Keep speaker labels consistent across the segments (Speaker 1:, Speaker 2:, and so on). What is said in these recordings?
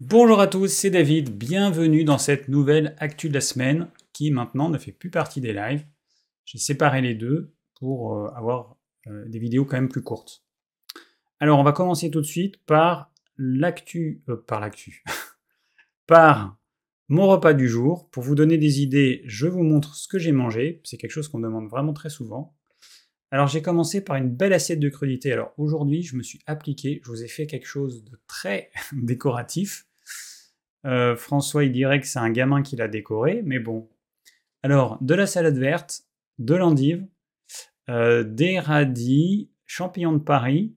Speaker 1: Bonjour à tous, c'est David, bienvenue dans cette nouvelle Actu de la semaine qui maintenant ne fait plus partie des lives. J'ai séparé les deux pour euh, avoir euh, des vidéos quand même plus courtes. Alors on va commencer tout de suite par l'actu, euh, par l'actu, par mon repas du jour. Pour vous donner des idées, je vous montre ce que j'ai mangé. C'est quelque chose qu'on demande vraiment très souvent. Alors j'ai commencé par une belle assiette de crudité. Alors aujourd'hui, je me suis appliqué, je vous ai fait quelque chose de très décoratif. Euh, François, il dirait que c'est un gamin qui l'a décoré, mais bon. Alors, de la salade verte, de l'endive, euh, des radis, champignons de Paris,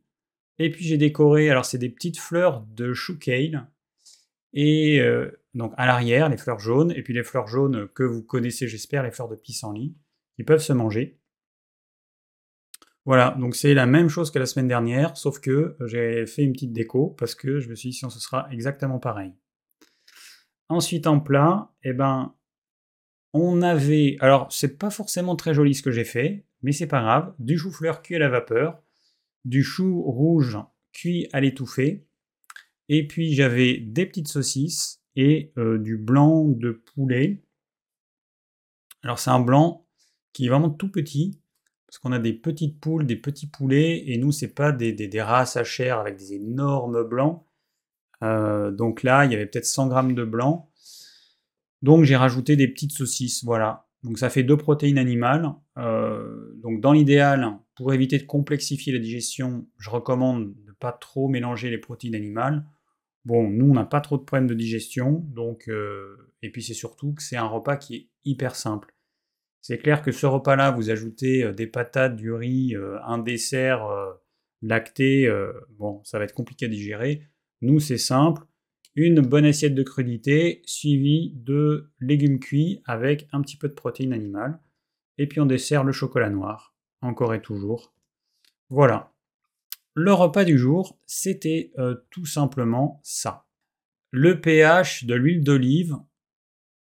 Speaker 1: et puis j'ai décoré, alors c'est des petites fleurs de chou kale, et euh, donc à l'arrière, les fleurs jaunes, et puis les fleurs jaunes que vous connaissez, j'espère, les fleurs de pissenlit, qui peuvent se manger. Voilà, donc c'est la même chose que la semaine dernière, sauf que j'ai fait une petite déco parce que je me suis dit sinon ce sera exactement pareil. Ensuite en plat, eh ben, on avait, alors c'est pas forcément très joli ce que j'ai fait, mais c'est pas grave, du chou-fleur cuit à la vapeur, du chou rouge cuit à l'étouffée, et puis j'avais des petites saucisses et euh, du blanc de poulet. Alors c'est un blanc qui est vraiment tout petit, parce qu'on a des petites poules, des petits poulets, et nous, c'est pas des, races à chair avec des énormes blancs. Euh, donc là, il y avait peut-être 100 grammes de blanc. Donc j'ai rajouté des petites saucisses, voilà. Donc ça fait deux protéines animales. Euh, donc dans l'idéal, pour éviter de complexifier la digestion, je recommande de ne pas trop mélanger les protéines animales. Bon, nous, on n'a pas trop de problèmes de digestion, donc euh, et puis c'est surtout que c'est un repas qui est hyper simple. C'est clair que ce repas-là, vous ajoutez euh, des patates, du riz, euh, un dessert euh, lacté, bon, ça va être compliqué à digérer. Nous, c'est simple. Une bonne assiette de crudité suivie de légumes cuits avec un petit peu de protéines animales. Et puis on dessert le chocolat noir, encore et toujours. Voilà. Le repas du jour, c'était tout simplement ça. Le pH de l'huile d'olive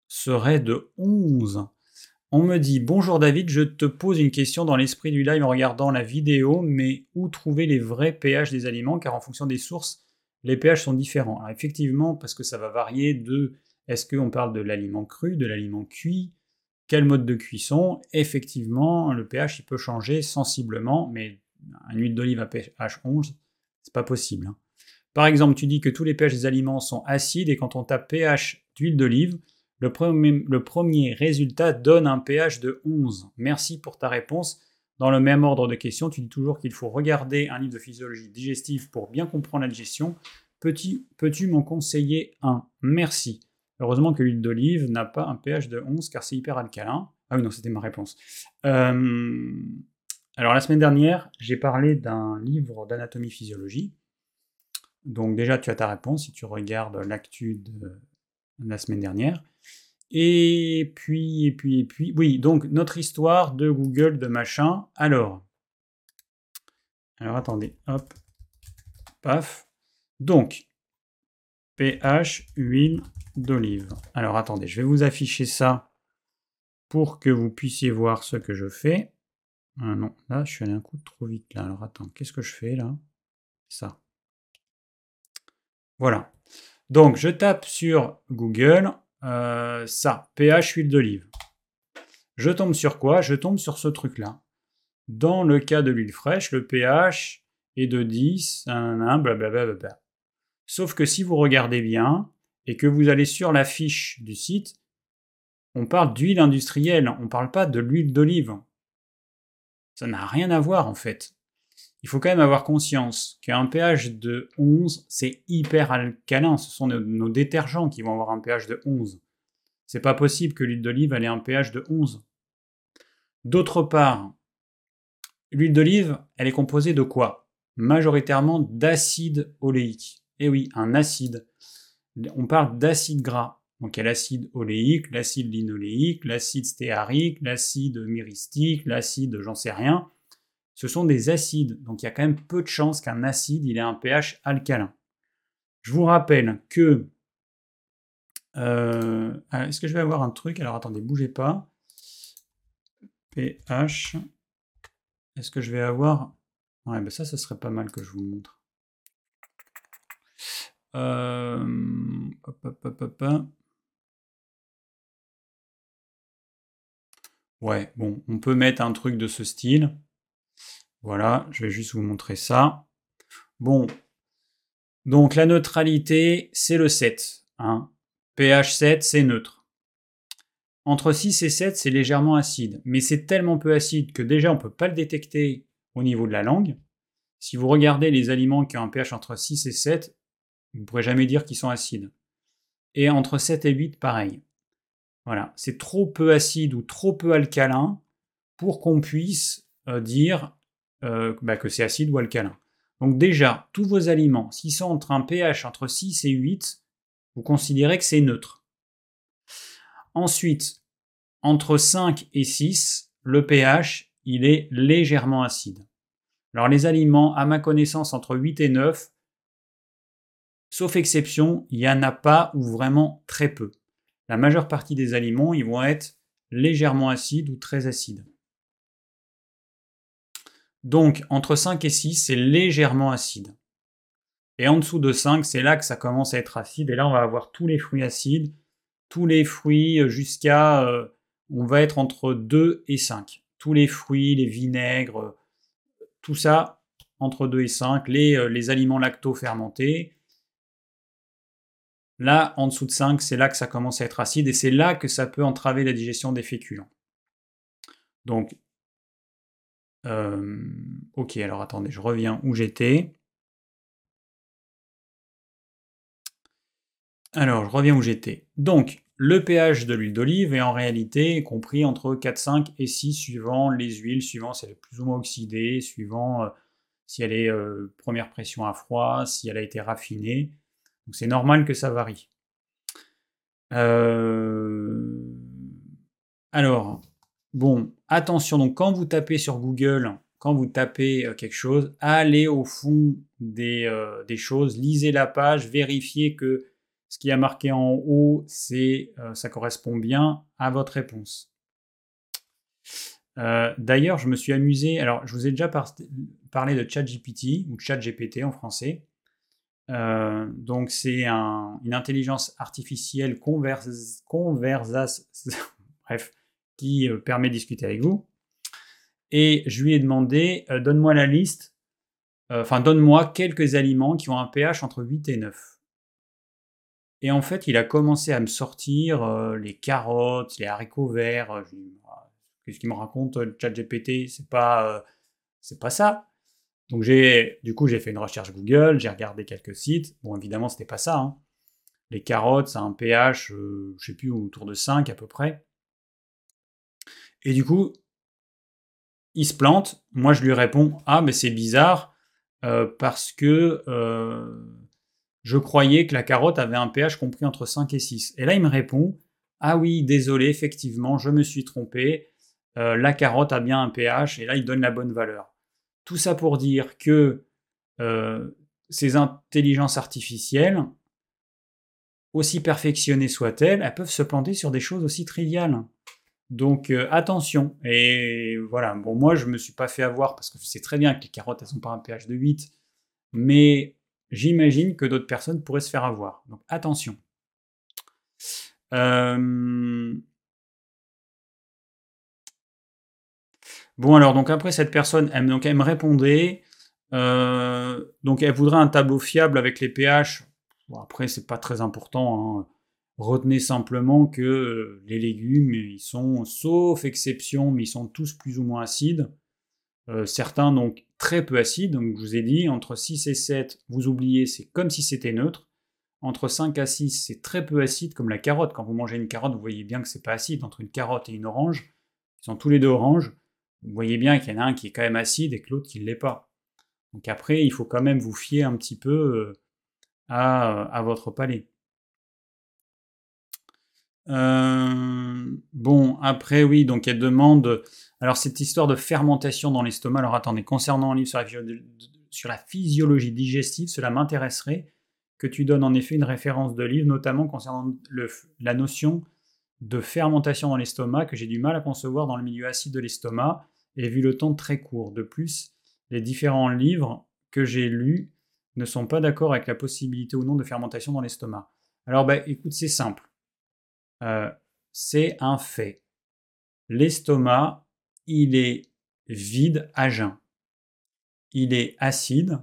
Speaker 1: serait de 11. On me dit Bonjour David, je te pose une question dans l'esprit du live en regardant la vidéo, mais où trouver les vrais pH des aliments? Car en fonction des sources, les pH sont différents. Effectivement, parce que ça va varier de est-ce qu'on parle de l'aliment cru, de l'aliment cuit, quel mode de cuisson? Effectivement, le pH il peut changer sensiblement, mais une huile d'olive à pH 11, c'est pas possible. Hein. Par exemple, tu dis que tous les pH des aliments sont acides et quand on tape pH d'huile d'olive, le premier, résultat donne un pH de 11. Merci pour ta réponse. Dans le même ordre de questions, tu dis toujours qu'il faut regarder un livre de physiologie digestive pour bien comprendre la digestion. Peux-tu m'en conseiller un? Merci. Heureusement que l'huile d'olive n'a pas un pH de 11 car c'est hyper alcalin. Ah oui, non, c'était ma réponse. Euh, alors la semaine dernière, j'ai parlé d'un livre d'anatomie physiologie. Donc déjà, tu as ta réponse si tu regardes l'actu de la semaine dernière. Et puis, et puis, et puis, oui, donc notre histoire de Google, de machin. Alors, alors attendez, hop, paf. Donc, pH, huile d'olive. Alors attendez, je vais vous afficher ça pour que vous puissiez voir ce que je fais. Ah non, là, je suis allé un coup trop vite là. Alors attends, qu'est-ce que je fais là? Ça. Voilà. Donc, je tape sur Google euh, ça, pH huile d'olive. Je tombe sur quoi? Je tombe sur ce truc-là. Dans le cas de l'huile fraîche, le pH est de 10, blablabla. Sauf que si vous regardez bien et que vous allez sur la fiche du site, on parle d'huile industrielle, on ne parle pas de l'huile d'olive. Ça n'a rien à voir en fait il faut quand même avoir conscience qu'un pH de 11, c'est hyper alcalin. Ce sont nos, détergents qui vont avoir un pH de 11. C'est pas possible que l'huile d'olive ait un pH de 11. D'autre part, l'huile d'olive, elle est composée de quoi? Majoritairement d'acide oléique. Eh oui, un acide. On parle d'acide gras. Donc il y a l'acide oléique, l'acide linoléique, l'acide stéarique, l'acide myristique, l'acide j'en sais rien ce sont des acides. Donc il y a quand même peu de chances qu'un acide il ait un pH alcalin. Je vous rappelle que... Euh, est-ce que je vais avoir un truc? Alors attendez, bougez pas. pH. Est-ce que je vais avoir... Ouais, ben ça, ce serait pas mal que je vous montre. Euh, Ouais, bon, on peut mettre un truc de ce style. Voilà, je vais juste vous montrer ça. Bon, donc la neutralité, c'est le 7. Hein. pH 7, c'est neutre. Entre 6 et 7, c'est légèrement acide, mais c'est tellement peu acide que déjà on ne peut pas le détecter au niveau de la langue. Si vous regardez les aliments qui ont un pH entre 6 et 7, vous ne pourrez jamais dire qu'ils sont acides. Et entre 7 et 8, pareil. Voilà, c'est trop peu acide ou trop peu alcalin pour qu'on puisse euh, dire euh, bah, que c'est acide ou alcalin. Donc déjà, tous vos aliments, s'ils sont entre un pH entre 6 et 8, vous considérez que c'est neutre. Ensuite, entre 5 et 6, le pH, il est légèrement acide. Alors les aliments, à ma connaissance, entre 8 et 9, sauf exception, il n'y en a pas ou vraiment très peu. La majeure partie des aliments, ils vont être légèrement acides ou très acides. Donc entre 5 et 6, c'est légèrement acide. Et en dessous de 5, c'est là que ça commence à être acide. Et là, on va avoir tous les fruits acides, tous les fruits jusqu'à... Euh, on va être entre 2 et 5. Tous les fruits, les vinaigres, tout ça entre 2 et 5, les, euh, les aliments lacto-fermentés. Là, en dessous de 5, c'est là que ça commence à être acide et c'est là que ça peut entraver la digestion des féculents. Donc, ok, alors attendez, je reviens où j'étais. Alors, je reviens où j'étais. Donc, le pH de l'huile d'olive est en réalité compris entre 4, 5 et 6 suivant les huiles, suivant si elle est plus ou moins oxydée, suivant euh, si elle est euh, première pression à froid, si elle a été raffinée. Donc c'est normal que ça varie. Alors, bon, attention, donc quand vous tapez sur Google, quand vous tapez quelque chose, allez au fond des, des choses, lisez la page, vérifiez que ce qui a marqué en haut, euh, ça correspond bien à votre réponse. Euh, d'ailleurs, je me suis amusé. Alors, je vous ai déjà parlé de ChatGPT ou ChatGPT en français. Euh, donc, c'est une intelligence artificielle converse, bref, qui permet de discuter avec vous. Et je lui ai demandé, donne-moi la liste, enfin, donne-moi quelques aliments qui ont un pH entre 8 et 9. Et en fait, il a commencé à me sortir euh, les carottes, les haricots verts. Euh, ah, qu'est-ce qu'il me raconte, le chat GPT C'est pas, euh, pas ça. Donc j'ai, du coup, j'ai fait une recherche Google, j'ai regardé quelques sites. Bon, évidemment, c'était pas ça. Hein. Les carottes, ça a un pH, je sais plus, autour de 5 à peu près. Et du coup, il se plante. Moi, je lui réponds Ah, mais c'est bizarre parce que je croyais que la carotte avait un pH compris entre 5 et 6. Et là, il me répond Ah oui, désolé, effectivement, je me suis trompé. Euh, la carotte a bien un pH, et là, il donne la bonne valeur. Tout ça pour dire que euh, ces intelligences artificielles, aussi perfectionnées soient-elles, elles peuvent se planter sur des choses aussi triviales. Donc euh, attention. Et voilà, bon, moi, je me suis pas fait avoir parce que je sais très bien que les carottes, elles n'ont pas un pH de 8. Mais j'imagine que d'autres personnes pourraient se faire avoir. Donc attention. Euh, bon alors donc après cette personne, elle, donc, me répondait, euh, donc elle voudrait un tableau fiable avec les pH. Bon, après c'est pas très important. Hein. Retenez simplement que euh, les légumes, ils sont, sauf exception, mais ils sont tous plus ou moins acides. certains donc très peu acide. Donc je vous ai dit, entre 6 et 7, vous oubliez, c'est comme si c'était neutre. Entre 5 à 6, c'est très peu acide, comme la carotte. Quand vous mangez une carotte, vous voyez bien que c'est pas acide. Entre une carotte et une orange, ils sont tous les deux oranges. Vous voyez bien qu'il y en a un qui est quand même acide et que l'autre qui ne l'est pas. Donc après, il faut quand même vous fier un petit peu euh, à votre palais. Euh, bon, après, oui, donc elle demande. Alors, cette histoire de fermentation dans l'estomac. Alors, attendez, concernant un livre sur la, physiologie digestive, cela m'intéresserait que tu donnes en effet une référence de livre, notamment concernant la notion de fermentation dans l'estomac, que j'ai du mal à concevoir dans le milieu acide de l'estomac, et vu le temps très court. De plus, les différents livres que j'ai lus ne sont pas d'accord avec la possibilité ou non de fermentation dans l'estomac. Alors, bah, écoute, c'est simple. Euh, c'est un fait. L'estomac, il est vide à jeun. Il est acide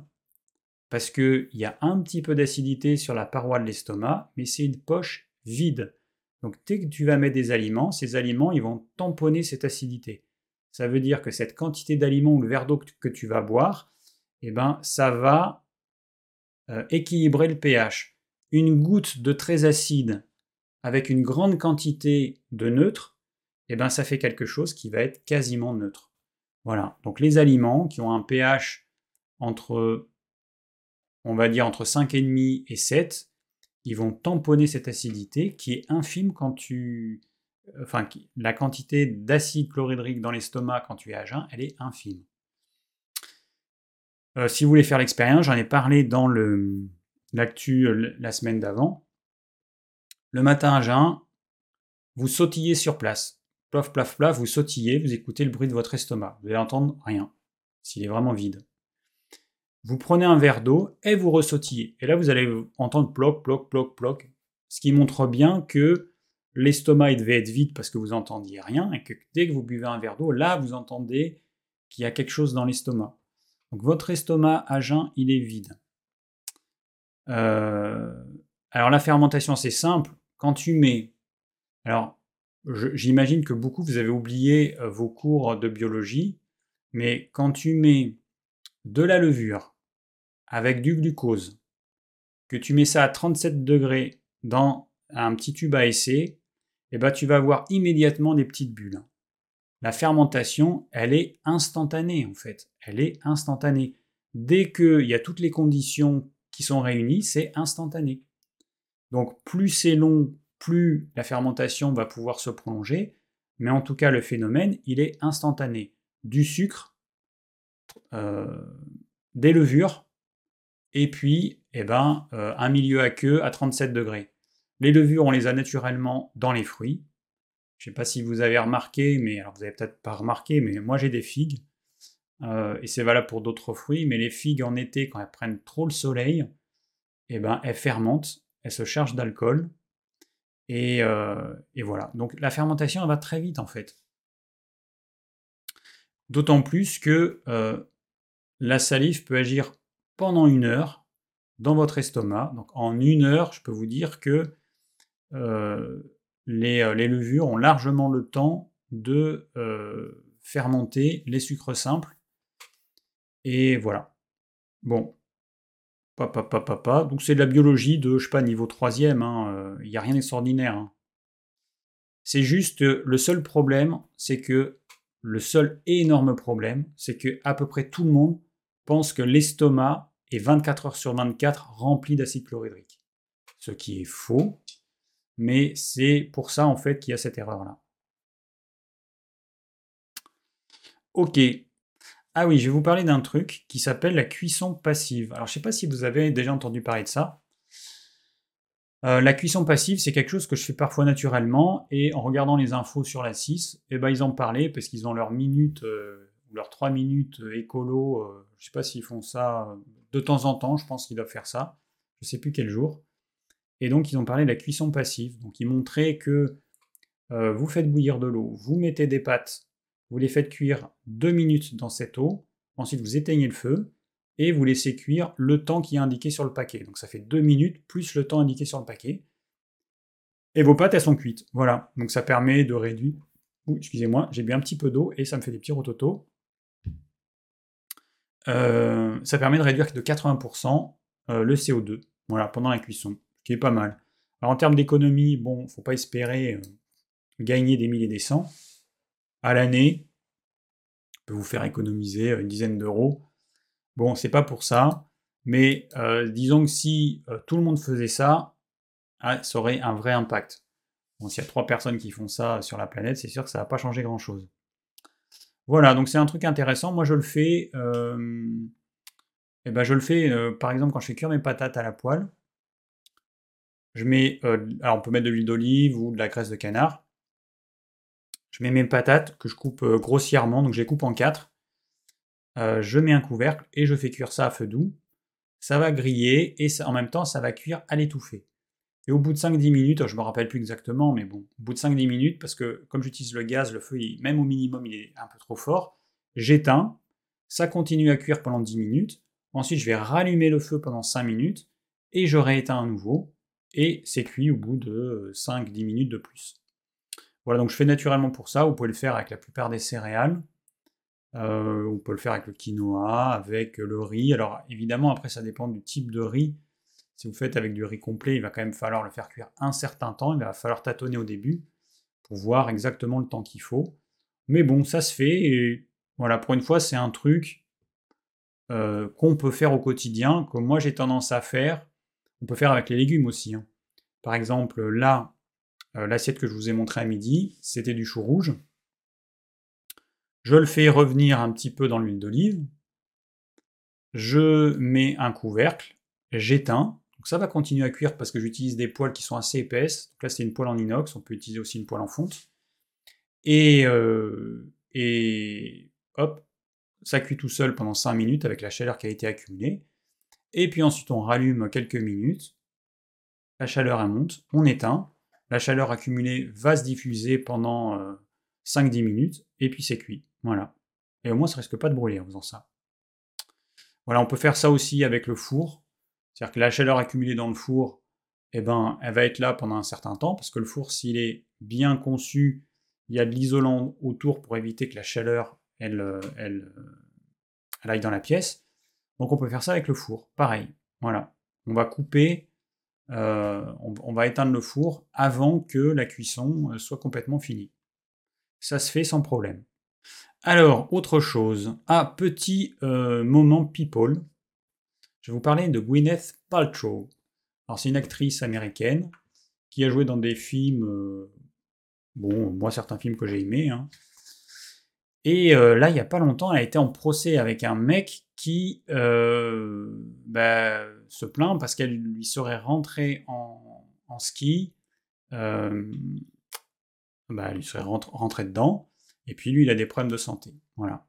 Speaker 1: parce qu'il y a un petit peu d'acidité sur la paroi de l'estomac, mais c'est une poche vide. Donc dès que tu vas mettre des aliments, ces aliments, ils vont tamponner cette acidité. Ça veut dire que cette quantité d'aliments ou le verre d'eau que tu vas boire, eh ben, ça va euh, équilibrer le pH. Une goutte de très acide avec une grande quantité de neutre, eh ben, ça fait quelque chose qui va être quasiment neutre. Voilà. Donc les aliments qui ont un pH entre, on va dire, entre 5,5 et 7, ils vont tamponner cette acidité qui est infime quand tu... Enfin, la quantité d'acide chlorhydrique dans l'estomac quand tu es à jeun, elle est infime. Euh, si vous voulez faire l'expérience, j'en ai parlé dans l'actu euh, la semaine d'avant. Le matin à jeun, vous sautillez sur place. Plof, plaf, plaf, vous sautillez, vous écoutez le bruit de votre estomac. Vous entendre rien, s'il est vraiment vide. Vous prenez un verre d'eau et vous ressautillez. Et là, vous allez entendre ploc, ploc, ploc, ploc. Ce qui montre bien que l'estomac devait être vide parce que vous entendiez rien et que dès que vous buvez un verre d'eau, là, vous entendez qu'il y a quelque chose dans l'estomac. Donc votre estomac à jeun, il est vide. Euh, alors la fermentation, c'est simple. Tu mets... Alors, j'imagine que beaucoup, vous avez oublié euh, vos cours de biologie, mais quand tu mets de la levure avec du glucose, que tu mets ça à 37 degrés dans un petit tube à essai, eh ben, tu vas avoir immédiatement des petites bulles. La fermentation, elle est instantanée en fait. Elle est instantanée. Dès qu'il y a toutes les conditions qui sont réunies, c'est instantané. Donc plus c'est long, plus la fermentation va pouvoir se prolonger. Mais en tout cas, le phénomène, il est instantané. Du sucre, euh, des levures, et puis eh ben, euh, un milieu aqueux à 37 degrés. Les levures, on les a naturellement dans les fruits. Je ne sais pas si vous avez remarqué, mais alors vous n'avez peut-être pas remarqué, mais moi j'ai des figues. Euh, et c'est valable pour d'autres fruits, mais les figues en été, quand elles prennent trop le soleil, eh ben, elles fermentent, elles se chargent d'alcool. Et, euh, voilà. Donc la fermentation, elle va très vite en fait. D'autant plus que euh, la salive peut agir pendant une heure dans votre estomac. Donc en une heure, je peux vous dire que euh, les, levures ont largement le temps de fermenter les sucres simples. Et voilà. Bon. Papa, papa, papa. Donc c'est de la biologie de, je sais pas, niveau 3 hein, Il n'y a rien d'extraordinaire. Hein. C'est juste le seul problème, c'est que le seul énorme problème, c'est que à peu près tout le monde pense que l'estomac est 24 heures sur 24 rempli d'acide chlorhydrique. Ce qui est faux mais c'est pour ça en fait qu'il y a cette erreur-là. Ok. Ah oui, je vais vous parler d'un truc qui s'appelle la cuisson passive. Alors je ne sais pas si vous avez déjà entendu parler de ça. Euh, la cuisson passive, c'est quelque chose que je fais parfois naturellement, et en regardant les infos sur la 6, eh ben, ils en parlaient parce qu'ils ont leur minute, euh, leurs 3 minutes euh, écolo, je ne sais pas s'ils font ça de temps en temps, je pense qu'ils doivent faire ça, je ne sais plus quel jour. Et donc, ils ont parlé de la cuisson passive. Donc, ils montraient que euh, vous faites bouillir de l'eau, vous mettez des pâtes, vous les faites cuire deux minutes dans cette eau, ensuite vous éteignez le feu et vous laissez cuire le temps qui est indiqué sur le paquet. Donc, ça fait deux minutes plus le temps indiqué sur le paquet. Et vos pâtes, elles sont cuites. Voilà. Donc, ça permet de réduire. excusez-moi, j'ai bu un petit peu d'eau et ça me fait des petits rototos. Euh, ça permet de réduire de 80% euh, le CO2 voilà, pendant la cuisson qui est pas mal. Alors en termes d'économie, bon, faut pas espérer euh, gagner des milliers des cents. À l'année, peut vous faire économiser euh, une dizaine d'euros. Bon, c'est pas pour ça, mais euh, disons que si tout le monde faisait ça, ah, ça aurait un vrai impact. Bon, s'il y a trois personnes qui font ça sur la planète, c'est sûr que ça va pas changer grand-chose. Voilà, donc c'est un truc intéressant. Moi, je le fais. et ben, je le fais, par exemple, quand je fais cuire mes patates à la poêle. Je mets, euh, alors on peut mettre de l'huile d'olive ou de la graisse de canard. Je mets mes patates que je coupe euh, grossièrement, donc je les coupe en quatre. Euh, je mets un couvercle et je fais cuire ça à feu doux. Ça va griller et en même temps ça va cuire à l'étouffée. Et au bout de 5-10 minutes, je ne me rappelle plus exactement, mais bon, au bout de 5-10 minutes, parce que comme j'utilise le gaz, le feu, même au minimum, il est un peu trop fort, j'éteins, ça continue à cuire pendant 10 minutes, ensuite je vais rallumer le feu pendant 5 minutes, et je rééteins à nouveau, et c'est cuit au bout de 5-10 minutes de plus. Voilà, donc je fais naturellement pour ça, vous pouvez le faire avec la plupart des céréales, euh, on peut le faire avec le quinoa, avec le riz. Alors évidemment, après ça dépend du type de riz. Si vous faites avec du riz complet, il va quand même falloir le faire cuire un certain temps. Il va falloir tâtonner au début pour voir exactement le temps qu'il faut. Mais bon, ça se fait. Et voilà, pour une fois, c'est un truc euh, qu'on peut faire au quotidien, que moi j'ai tendance à faire. On peut faire avec les légumes aussi. Hein. Par exemple, là, l'assiette que je vous ai montrée à midi, c'était du chou rouge. Je le fais revenir un petit peu dans l'huile d'olive. Je mets un couvercle, j'éteins. Ça va continuer à cuire parce que j'utilise des poêles qui sont assez épaisses. Donc là, c'est une poêle en inox. On peut utiliser aussi une poêle en fonte. Et, euh, hop, ça cuit tout seul pendant 5 minutes avec la chaleur qui a été accumulée. Et puis ensuite, on rallume quelques minutes. La chaleur elle monte, on éteint. La chaleur accumulée va se diffuser pendant 5-10 euh, minutes, et puis c'est cuit. Voilà. Et au moins, ça risque pas de brûler en faisant ça. Voilà, on peut faire ça aussi avec le four. C'est-à-dire que la chaleur accumulée dans le four, eh ben, elle va être là pendant un certain temps, parce que le four, s'il est bien conçu, il y a de l'isolant autour pour éviter que la chaleur, elle, euh, elle, euh, elle aille dans la pièce. Donc on peut faire ça avec le four. Pareil. Voilà. On va couper, euh, on, va éteindre le four avant que la cuisson soit complètement finie. Ça se fait sans problème. Alors, autre chose. Ah, petit euh, moment people. Je vais vous parler de Gwyneth Paltrow. Alors, c'est une actrice américaine qui a joué dans des films. Euh, bon, moi, certains films que j'ai aimés. Hein. Et euh, là, il n'y a pas longtemps, elle a été en procès avec un mec qui bah, se plaint parce qu'elle lui serait rentrée en, ski. bah, elle lui serait rentrée dedans. Et puis lui, il a des problèmes de santé. Voilà.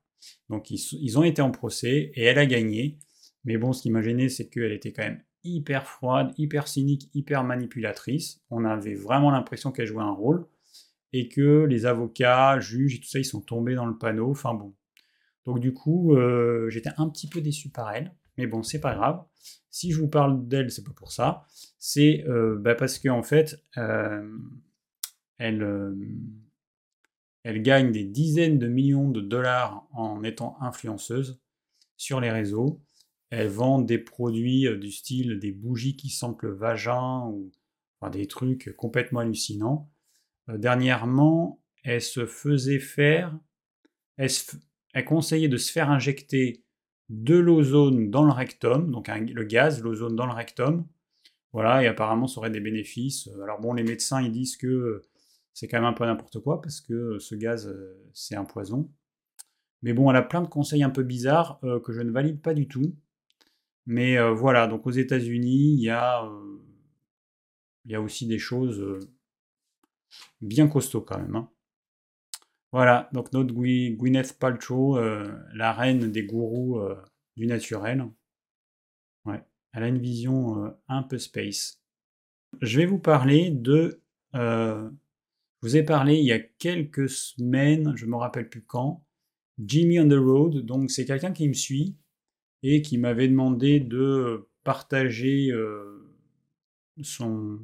Speaker 1: Donc ils, ont été en procès et elle a gagné. Mais bon, ce qui m'a gêné, c'est qu'elle était quand même hyper froide, hyper cynique, hyper manipulatrice. On avait vraiment l'impression qu'elle jouait un rôle. Et que les avocats, juges et tout ça, ils sont tombés dans le panneau. Enfin bon. Donc du coup, euh, j'étais un petit peu déçu par elle. Mais bon, c'est pas grave. Si je vous parle d'elle, c'est pas pour ça. C'est euh, bah, parce qu'en en fait, euh, elle gagne des dizaines de millions de dollars en étant influenceuse sur les réseaux. Elle vend des produits du style des bougies qui sentent le vagin ou des trucs complètement hallucinants. Euh, dernièrement, elle se faisait faire, elle, conseillait de se faire injecter de l'ozone dans le rectum, donc le gaz, l'ozone dans le rectum. Voilà, et apparemment ça aurait des bénéfices. Alors bon, les médecins ils disent que c'est quand même un peu n'importe quoi parce que euh, ce gaz, euh, c'est un poison. Mais bon, elle a plein de conseils un peu bizarres euh, que je ne valide pas du tout. Mais voilà, donc aux États-Unis, il y a aussi des choses bien costauds quand même. Hein. Voilà, donc notre Gwyneth Paltrow, la reine des gourous du naturel. Ouais, elle a une vision un peu space. Je vais vous parler de je vous ai parlé il y a quelques semaines, je me rappelle plus quand, Jimmy on the Road. Donc c'est quelqu'un qui me suit et qui m'avait demandé de partager euh, son,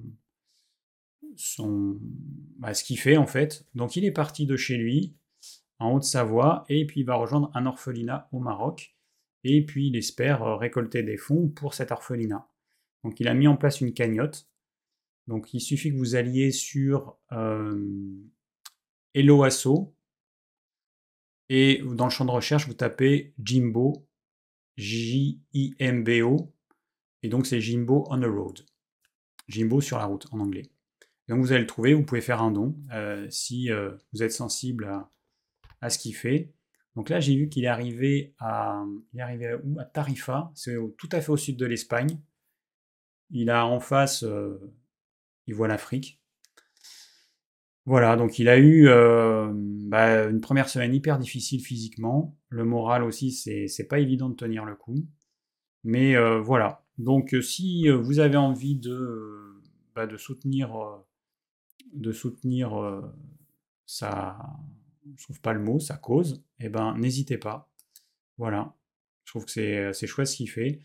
Speaker 1: son, bah, ce qu'il fait en fait. Donc il est parti de chez lui en Haute-Savoie et puis il va rejoindre un orphelinat au Maroc et puis il espère euh, récolter des fonds pour cet orphelinat. Donc il a mis en place une cagnotte donc il suffit que vous alliez sur euh, et dans le champ de recherche vous tapez Jimbo, J-I-M-B-O, et donc c'est Jimbo on the road. Jimbo sur la route en anglais. Donc vous allez le trouver, vous pouvez faire un don euh, si euh, vous êtes sensible à, ce qu'il fait. Donc là j'ai vu qu'il est arrivé à, il est arrivé où? À Tarifa, c'est tout à fait au sud de l'Espagne. Il a en face il voit l'Afrique. Voilà, donc il a eu euh, bah, une première semaine hyper difficile physiquement. Le moral aussi, c'est pas évident de tenir le coup. Mais euh, voilà. Donc euh, si vous avez envie de, bah, de soutenir, de soutenir sa, je trouve pas le mot, sa cause, eh ben n'hésitez pas. Voilà, je trouve que c'est chouette ce qu'il fait.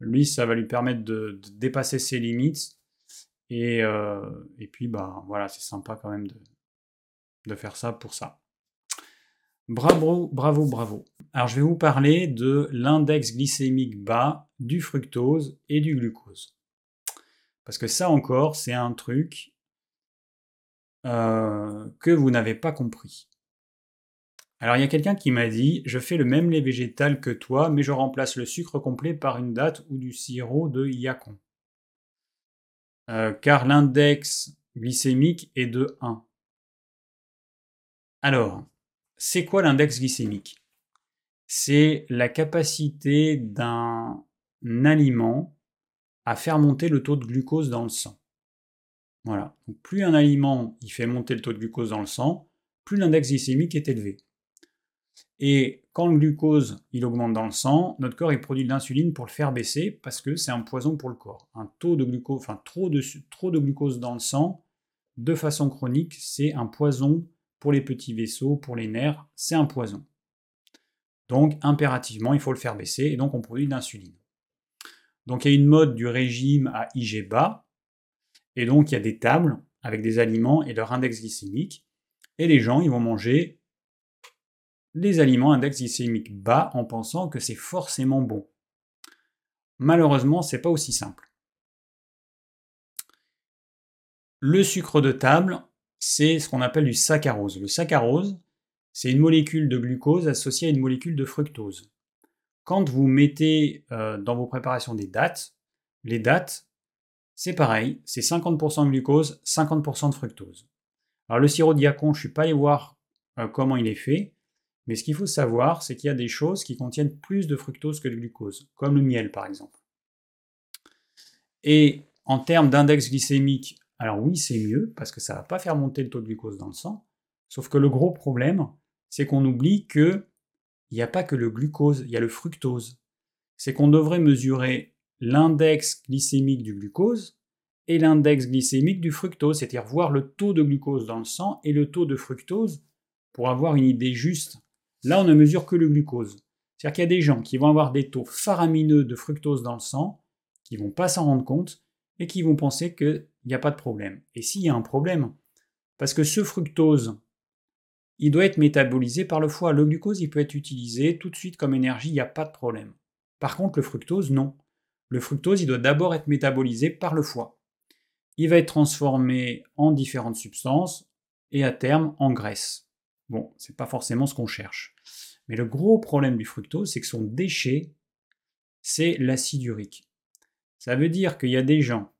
Speaker 1: Lui, ça va lui permettre de, dépasser ses limites. Et, et puis, bah, voilà, c'est sympa quand même de, de faire ça pour ça. Bravo, bravo, bravo. Alors je vais vous parler de l'index glycémique bas du fructose et du glucose. Parce que ça encore, c'est un truc euh, que vous n'avez pas compris. Alors il y a quelqu'un qui m'a dit, je fais le même lait végétal que toi, mais je remplace le sucre complet par une date ou du sirop de yacon. Euh, car l'index glycémique est de 1. Alors, c'est quoi l'index glycémique? C'est la capacité d'un aliment à faire monter le taux de glucose dans le sang. Voilà. plus un aliment il fait monter le taux de glucose dans le sang, plus l'index glycémique est élevé. Et quand le glucose il augmente dans le sang, notre corps il produit de l'insuline pour le faire baisser parce que c'est un poison pour le corps. Un taux de glucose, enfin trop trop de glucose dans le sang de façon chronique, c'est un poison pour les petits vaisseaux, pour les nerfs, c'est un poison. Donc impérativement, il faut le faire baisser et donc on produit de l'insuline. Donc il y a une mode du régime à IG bas, et donc il y a des tables avec des aliments et leur index glycémique, et les gens ils vont manger les aliments index glycémique bas en pensant que c'est forcément bon. Malheureusement, c'est pas aussi simple. Le sucre de table, c'est ce qu'on appelle du saccharose. Le saccharose, c'est une molécule de glucose associée à une molécule de fructose. Quand vous mettez euh, dans vos préparations des dates, les dates, c'est pareil, c'est 50% de glucose, 50% de fructose. Alors le sirop diacon, je ne suis pas allé voir euh, comment il est fait, mais ce qu'il faut savoir, c'est qu'il y a des choses qui contiennent plus de fructose que de glucose, comme le miel par exemple. Et en termes d'index glycémique, alors oui, c'est mieux, parce que ça ne va pas faire monter le taux de glucose dans le sang, sauf que le gros problème, c'est qu'on oublie que il n'y a pas que le glucose, il y a le fructose. C'est qu'on devrait mesurer l'index glycémique du glucose et l'index glycémique du fructose, c'est-à-dire voir le taux de glucose dans le sang et le taux de fructose pour avoir une idée juste. Là, on ne mesure que le glucose. C'est-à-dire qu'il y a des gens qui vont avoir des taux faramineux de fructose dans le sang, qui vont pas s'en rendre compte, et qui vont penser qu'il n'y a pas de problème. Et s'il y a un problème, parce que ce fructose, il doit être métabolisé par le foie. Le glucose, il peut être utilisé tout de suite comme énergie, il n'y a pas de problème. Par contre, le fructose, non. Le fructose, il doit d'abord être métabolisé par le foie. Il va être transformé en différentes substances et à terme en graisse. Bon, c'est pas forcément ce qu'on cherche. Mais le gros problème du fructose, c'est que son déchet, c'est l'acide urique. Ça veut dire qu'il y a des gens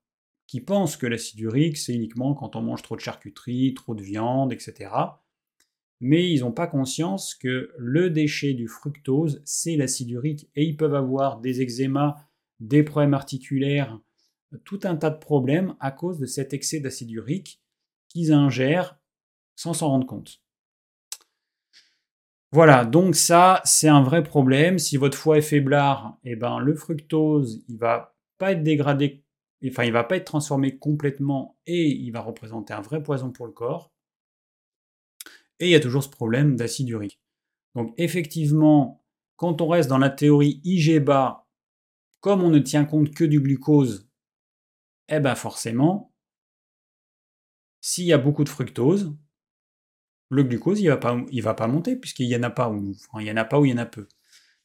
Speaker 1: qui pensent que l'acide urique, c'est uniquement quand on mange trop de charcuterie, trop de viande, etc. Mais ils n'ont pas conscience que le déchet du fructose, c'est l'acide urique. Et ils peuvent avoir des eczémas, des problèmes articulaires, tout un tas de problèmes à cause de cet excès d'acide urique qu'ils ingèrent sans s'en rendre compte. Voilà, donc ça, c'est un vrai problème. Si votre foie est faiblard, eh ben, le fructose, il va pas être dégradé, enfin il va pas être transformé complètement et il va représenter un vrai poison pour le corps. Et il y a toujours ce problème d'acide urique. Donc effectivement, quand on reste dans la théorie IG bas, on ne tient compte que du glucose, eh ben forcément, s'il y a beaucoup de fructose, le glucose il va pas, il va pas monter puisqu'il y en a pas ou il y en a pas ou il y en a peu.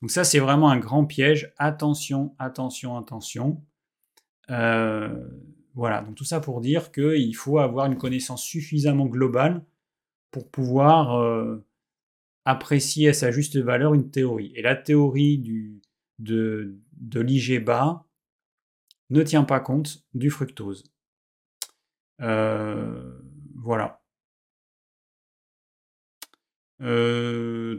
Speaker 1: Donc ça, c'est vraiment un grand piège. Attention, attention, attention. Euh, voilà, donc tout ça pour dire qu'il faut avoir une connaissance suffisamment globale pour pouvoir euh, apprécier à sa juste valeur une théorie. Et la théorie du, de, de l'IG bas ne tient pas compte du fructose. Euh, voilà. Euh,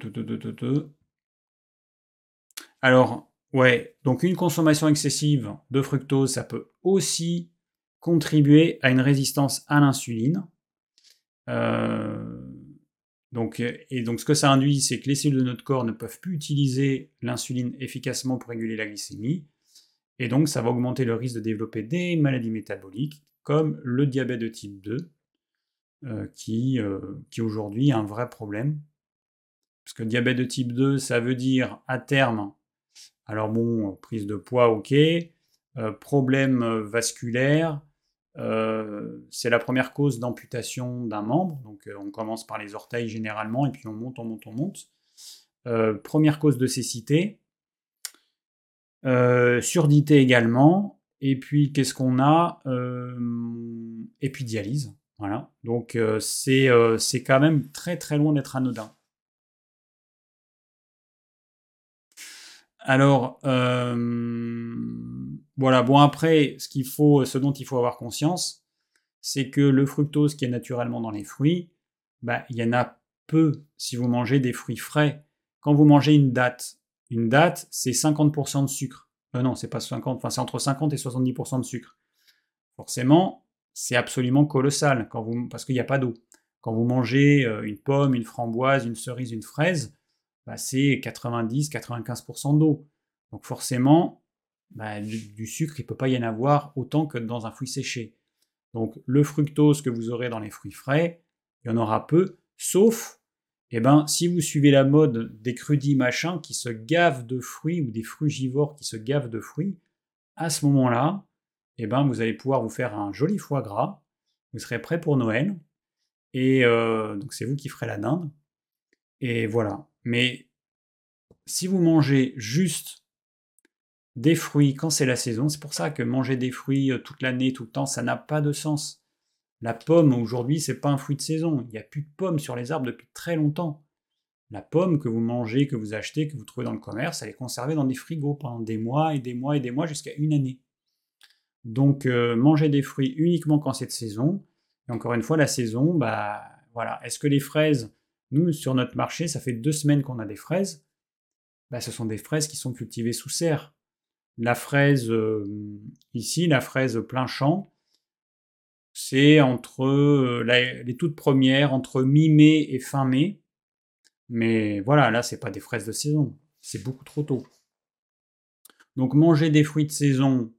Speaker 1: alors, ouais, donc une consommation excessive de fructose, ça peut aussi contribuer à une résistance à l'insuline. Euh, donc, et donc ce que ça induit, c'est que les cellules de notre corps ne peuvent plus utiliser l'insuline efficacement pour réguler la glycémie. Et donc ça va augmenter le risque de développer des maladies métaboliques comme le diabète de type 2, euh, qui, euh, qui aujourd'hui est un vrai problème. Parce que diabète de type 2, ça veut dire à terme, alors bon, prise de poids, ok, problème vasculaire, c'est la première cause d'amputation d'un membre, donc on commence par les orteils généralement, et puis on monte, on monte, on monte. première cause de cécité, surdité également, et puis qu'est-ce qu'on a? Et puis dialyse. Voilà. Donc c'est quand même très très loin d'être anodin. Alors voilà. Bon après, ce dont il faut avoir conscience, c'est que le fructose qui est naturellement dans les fruits, bah, il y en a peu si vous mangez des fruits frais. Quand vous mangez une date, une date, c'est 50% de sucre. Euh, non, c'est pas 50, enfin c'est entre 50 et 70% de sucre. Forcément, c'est absolument colossal quand vous, parce qu'il n'y a pas d'eau. Quand vous mangez euh, une pomme, une framboise, une cerise, une fraise, bah, c'est 90-95% d'eau. Donc forcément, bah, du, sucre, il ne peut pas y en avoir autant que dans un fruit séché. Donc le fructose que vous aurez dans les fruits frais, il y en aura peu, sauf eh ben, si vous suivez la mode des crudis machins qui se gavent de fruits ou des frugivores qui se gavent de fruits, à ce moment-là, eh ben, vous allez pouvoir vous faire un joli foie gras, vous serez prêt pour Noël, et euh, donc c'est vous qui ferez la dinde. Et voilà. Mais si vous mangez juste des fruits quand c'est la saison, c'est pour ça que manger des fruits euh, toute l'année, tout le temps, ça n'a pas de sens. La pomme, aujourd'hui, c'est pas un fruit de saison. Il n'y a plus de pommes sur les arbres depuis très longtemps. La pomme que vous mangez, que vous achetez, que vous trouvez dans le commerce, elle est conservée dans des frigos pendant des mois et des mois et des mois jusqu'à une année. Donc, euh, manger des fruits uniquement quand c'est de saison. Et encore une fois, la saison, bah voilà. Est-ce que les fraises, nous, sur notre marché, ça fait deux semaines qu'on a des fraises bah, Ce sont des fraises qui sont cultivées sous serre. La fraise, euh, ici, la fraise plein champ, c'est entre euh, les toutes premières, entre mi-mai et fin mai. Mais voilà, là, c'est pas des fraises de saison. C'est beaucoup trop tôt. Donc, manger des fruits de saison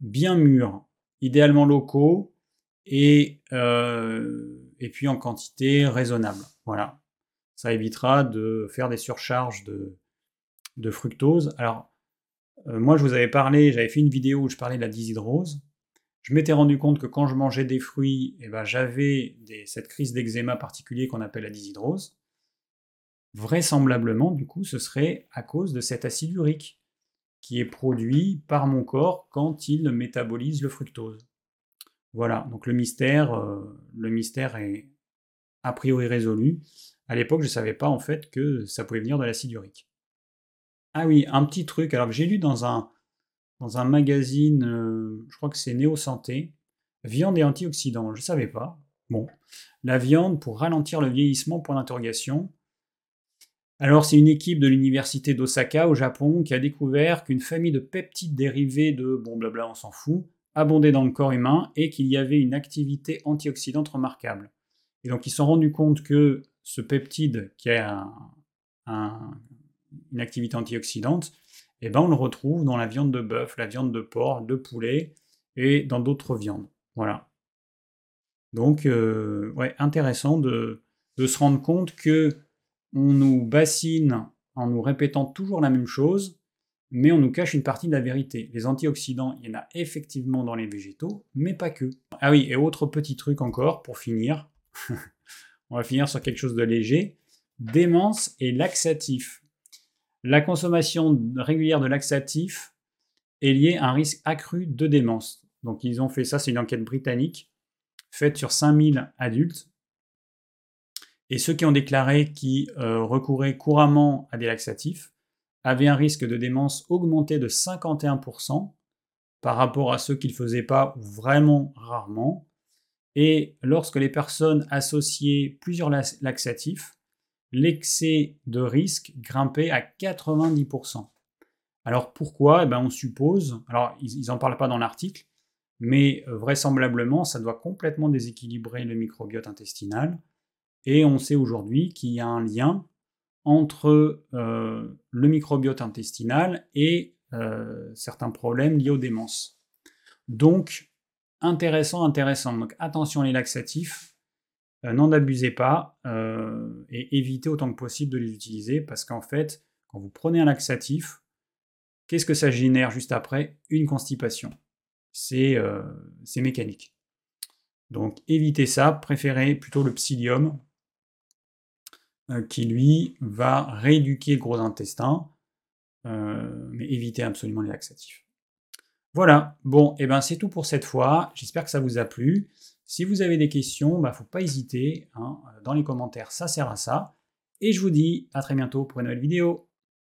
Speaker 1: bien mûrs, idéalement locaux, et, euh, et puis en quantité raisonnable. Voilà. Ça évitera de faire des surcharges de, fructose. Alors, euh, moi, je vous avais parlé, j'avais fait une vidéo où je parlais de la dyshydrose je m'étais rendu compte que quand je mangeais des fruits, eh ben, j'avais cette crise d'eczéma particulier qu'on appelle la dyshydrose. Vraisemblablement, du coup, ce serait à cause de cet acide urique qui est produit par mon corps quand il métabolise le fructose. Voilà, donc le mystère, euh, le mystère est a priori résolu. À l'époque, je ne savais pas en fait que ça pouvait venir de l'acide urique. Ah oui, un petit truc, alors j'ai lu dans un, magazine, euh, je crois que c'est Néo Santé, viande et antioxydants. Je ne savais pas. Bon, la viande pour ralentir le vieillissement, point d'interrogation. Alors c'est une équipe de l'université d'Osaka au Japon qui a découvert qu'une famille de peptides dérivés de, bon blabla on s'en fout, abondait dans le corps humain et qu'il y avait une activité antioxydante remarquable. Et donc ils se sont rendus compte que ce peptide qui a une activité antioxydante, eh ben on le retrouve dans la viande de bœuf, la viande de porc, de poulet et dans d'autres viandes. Voilà. Donc, euh, intéressant de, se rendre compte que on nous bassine en nous répétant toujours la même chose, mais on nous cache une partie de la vérité. Les antioxydants, il y en a effectivement dans les végétaux, mais pas que. Ah oui, et autre petit truc encore pour finir. on va finir sur quelque chose de léger. Démence et laxatif. La consommation régulière de laxatifs est liée à un risque accru de démence. Donc ils ont fait ça, c'est une enquête britannique faite sur 5000 adultes. Et ceux qui ont déclaré qu'ils euh, recouraient couramment à des laxatifs avaient un risque de démence augmenté de 51% par rapport à ceux qui ne faisaient pas vraiment rarement. Et lorsque les personnes associaient plusieurs laxatifs, l'excès de risque grimpait à 90%. Alors pourquoi? Eh ben, On suppose, alors ils n'en parlent pas dans l'article, mais euh, vraisemblablement ça doit complètement déséquilibrer le microbiote intestinal. Et on sait aujourd'hui qu'il y a un lien entre euh, le microbiote intestinal et euh, certains problèmes liés aux démences. Donc, intéressant, intéressant. Donc attention les laxatifs, euh, n'en abusez pas euh, et évitez autant que possible de les utiliser parce qu'en fait, quand vous prenez un laxatif, qu'est-ce que ça génère juste après? Une constipation. C'est mécanique. Donc évitez ça, préférez plutôt le psyllium qui lui va rééduquer le gros intestin, mais évitez absolument les laxatifs. Voilà, bon, et eh ben c'est tout pour cette fois. J'espère que ça vous a plu. Si vous avez des questions, bah, faut pas hésiter. Hein, dans les commentaires, ça sert à ça. Et je vous dis à très bientôt pour une nouvelle vidéo.